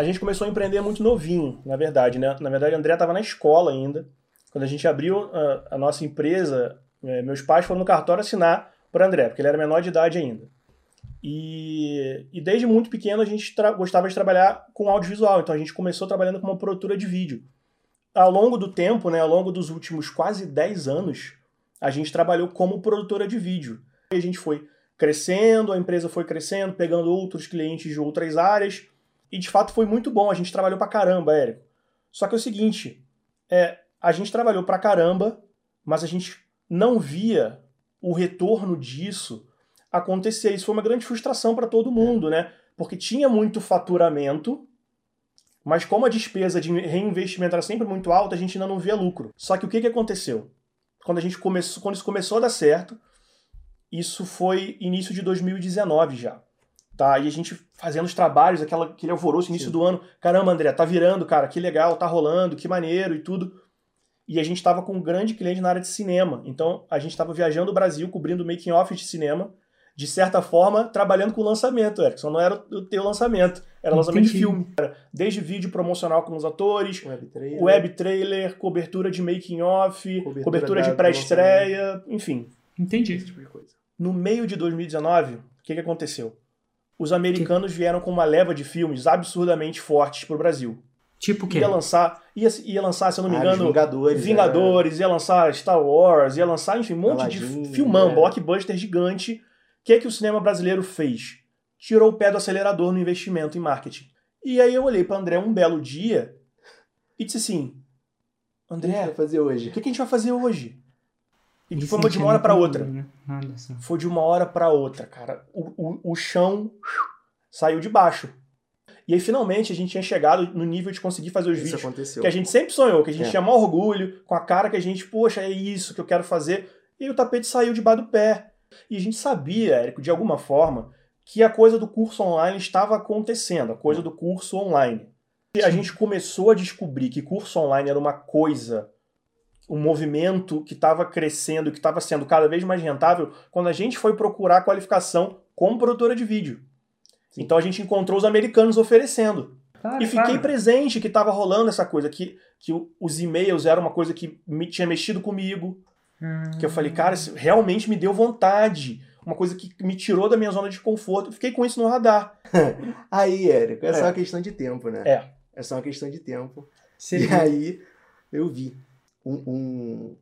A gente começou a empreender muito novinho, na verdade, né? Na verdade, o André estava na escola ainda. Quando a gente abriu a, a nossa empresa, é, meus pais foram no cartório assinar para André, porque ele era menor de idade ainda. E, e desde muito pequeno a gente gostava de trabalhar com audiovisual, então a gente começou trabalhando como produtora de vídeo. Ao longo do tempo, né, ao longo dos últimos quase 10 anos, a gente trabalhou como produtora de vídeo. E a gente foi crescendo, a empresa foi crescendo, pegando outros clientes de outras áreas, e de fato foi muito bom, a gente trabalhou pra caramba, Érico. Só que é o seguinte, é, a gente trabalhou pra caramba, mas a gente não via o retorno disso acontecer. Isso foi uma grande frustração para todo mundo, né? Porque tinha muito faturamento, mas como a despesa de reinvestimento era sempre muito alta, a gente ainda não via lucro. Só que o que, que aconteceu? Quando a gente começou, quando isso começou a dar certo, isso foi início de 2019 já. Tá? E a gente fazendo os trabalhos, aquela, aquele alvoroço, início Sim. do ano. Caramba, André, tá virando, cara, que legal, tá rolando, que maneiro e tudo. E a gente estava com um grande cliente na área de cinema. Então a gente estava viajando o Brasil, cobrindo making off de cinema de certa forma, trabalhando com o lançamento, Erickson. Não era o teu lançamento, era lançamento Entendi. de filme. Desde vídeo promocional com os atores, web trailer, web -trailer cobertura de making off, cobertura, cobertura de pré-estreia, enfim. Entendi. Esse tipo de coisa. No meio de 2019, o que, que aconteceu? Os americanos que... vieram com uma leva de filmes absurdamente fortes para o Brasil. Tipo o quê? Ia lançar, ia, ia lançar, se eu não me ah, engano, Vingadores, Vingadores é. ia lançar Star Wars, ia lançar, enfim, um monte Aladdin, de filmão, é. blockbuster gigante o que, é que o cinema brasileiro fez? Tirou o pé do acelerador no investimento em marketing. E aí eu olhei para André um belo dia e disse assim: André, o que a gente vai fazer hoje? O que, a gente vai fazer hoje? E foi de uma hora para outra. Né? Foi de uma hora para outra, cara. O, o, o chão saiu de baixo. E aí, finalmente, a gente tinha chegado no nível de conseguir fazer os isso vídeos aconteceu. que a gente sempre sonhou, que a gente é. tinha maior orgulho, com a cara que a gente, poxa, é isso que eu quero fazer. E o tapete saiu debaixo do pé. E a gente sabia, Érico, de alguma forma, que a coisa do curso online estava acontecendo, a coisa do curso online. E a gente começou a descobrir que curso online era uma coisa, um movimento que estava crescendo, que estava sendo cada vez mais rentável, quando a gente foi procurar qualificação como produtora de vídeo. Sim. Então a gente encontrou os americanos oferecendo. Claro, e fiquei claro. presente que estava rolando essa coisa, que, que os e-mails eram uma coisa que me, tinha mexido comigo, que eu falei, cara, isso realmente me deu vontade. Uma coisa que me tirou da minha zona de conforto. Fiquei com isso no radar. aí, Érico, é, é só uma questão de tempo, né? É. É só uma questão de tempo. Sim. E aí, eu vi um, um,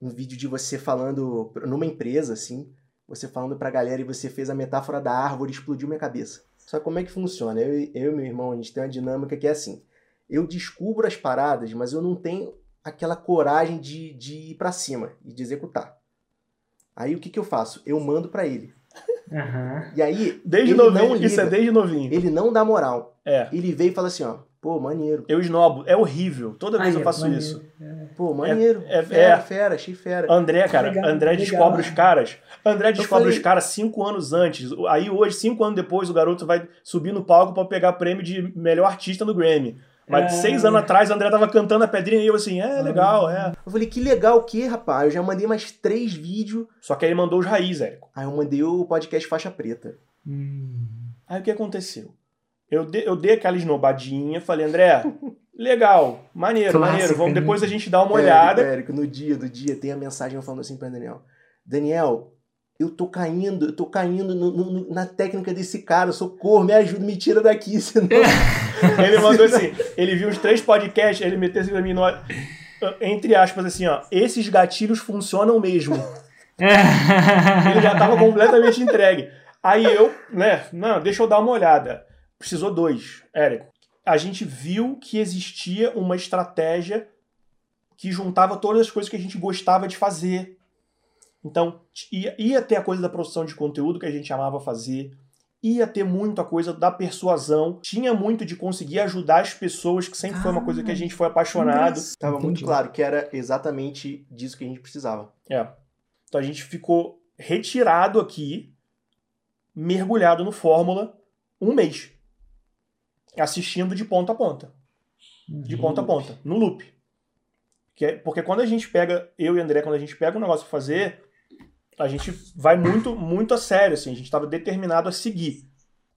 um vídeo de você falando numa empresa, assim, você falando pra galera e você fez a metáfora da árvore explodiu minha cabeça. Só como é que funciona? Eu, eu e meu irmão, a gente tem uma dinâmica que é assim. Eu descubro as paradas, mas eu não tenho aquela coragem de, de ir para cima e de executar. Aí o que, que eu faço? Eu mando para ele. Uhum. E aí. Desde novinho, isso é desde novinho. Ele não dá moral. É. Ele veio e fala assim, ó. Pô, maneiro. Eu esnobo. É horrível. Toda vez Ai, eu faço maneiro. isso. É. Pô, maneiro. É, é, fera, é. fera, achei fera. André, cara, legal, André legal. descobre os caras. André descobre falei... os caras cinco anos antes. Aí hoje, cinco anos depois, o garoto vai subir no palco para pegar prêmio de melhor artista no Grammy. Mas é... seis anos atrás, o André tava cantando a pedrinha e eu assim, é legal, é. Eu falei, que legal o que, rapaz? Eu já mandei mais três vídeos. Só que aí ele mandou os raiz, Érico. Aí eu mandei o podcast Faixa Preta. Hum. Aí o que aconteceu? Eu, de, eu dei aquela esnobadinha, falei, André, legal, maneiro, Clássico, maneiro. Vamos, né? depois a gente dá uma olhada. Érico, no dia do dia tem a mensagem falando assim pra Daniel. Daniel, eu tô caindo, eu tô caindo no, no, na técnica desse cara, socorro, me ajuda, me tira daqui, senão... ele mandou assim, ele viu os três podcasts, ele meteu assim pra mim, no, entre aspas, assim, ó, esses gatilhos funcionam mesmo. ele já tava completamente entregue. Aí eu, né, não, deixa eu dar uma olhada. Precisou dois, Érico. A gente viu que existia uma estratégia que juntava todas as coisas que a gente gostava de fazer então, ia, ia ter a coisa da produção de conteúdo que a gente amava fazer, ia ter muito a coisa da persuasão, tinha muito de conseguir ajudar as pessoas, que sempre ah, foi uma coisa que a gente foi apaixonado. Estava muito claro que era exatamente disso que a gente precisava. É. Então a gente ficou retirado aqui, mergulhado no Fórmula, um mês. Assistindo de ponta a ponta. De ponta a ponta, no loop. É, porque quando a gente pega, eu e André, quando a gente pega um negócio pra fazer, a gente vai muito, muito a sério, assim, a gente estava determinado a seguir.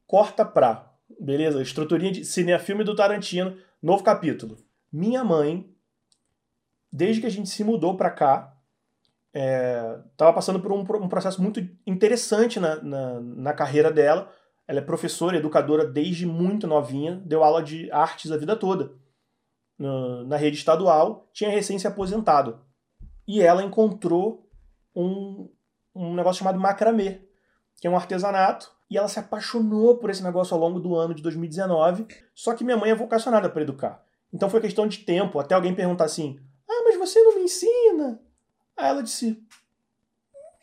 Corta pra Beleza? Estruturinha de cinefilme do Tarantino, novo capítulo. Minha mãe, desde que a gente se mudou pra cá, é, tava passando por um, um processo muito interessante na, na, na carreira dela. Ela é professora, educadora desde muito novinha, deu aula de artes a vida toda na, rede estadual, tinha recém se aposentado. E ela encontrou um, um negócio chamado macramê, que é um artesanato, e ela se apaixonou por esse negócio ao longo do ano de 2019. Só que minha mãe é vocacionada para educar. Então foi questão de tempo até alguém perguntar assim: Ah, mas você não me ensina? Aí ela disse: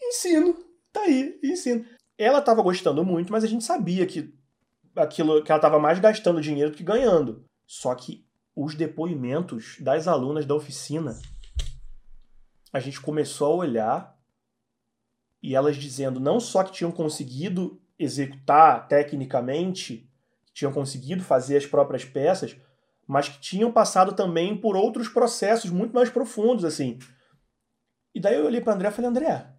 Ensino, tá aí, ensino. Ela estava gostando muito, mas a gente sabia que aquilo que ela estava mais gastando dinheiro do que ganhando. Só que os depoimentos das alunas da oficina, a gente começou a olhar e elas dizendo não só que tinham conseguido executar tecnicamente, tinham conseguido fazer as próprias peças, mas que tinham passado também por outros processos muito mais profundos, assim. E daí eu olhei para André e falei, André,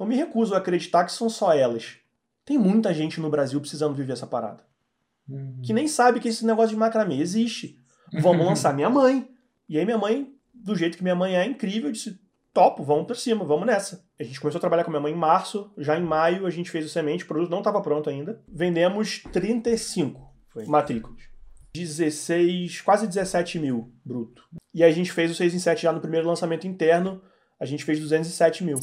eu me recuso a acreditar que são só elas. Tem muita gente no Brasil precisando viver essa parada. Uhum. Que nem sabe que esse negócio de macramê existe. Vamos lançar minha mãe. E aí minha mãe, do jeito que minha mãe é incrível, disse, topo, vamos pra cima, vamos nessa. A gente começou a trabalhar com minha mãe em março, já em maio a gente fez o semente, o produto não estava pronto ainda. Vendemos 35 Foi. matrículas. 16, quase 17 mil bruto. E a gente fez o 6 em 7 já no primeiro lançamento interno, a gente fez 207 mil.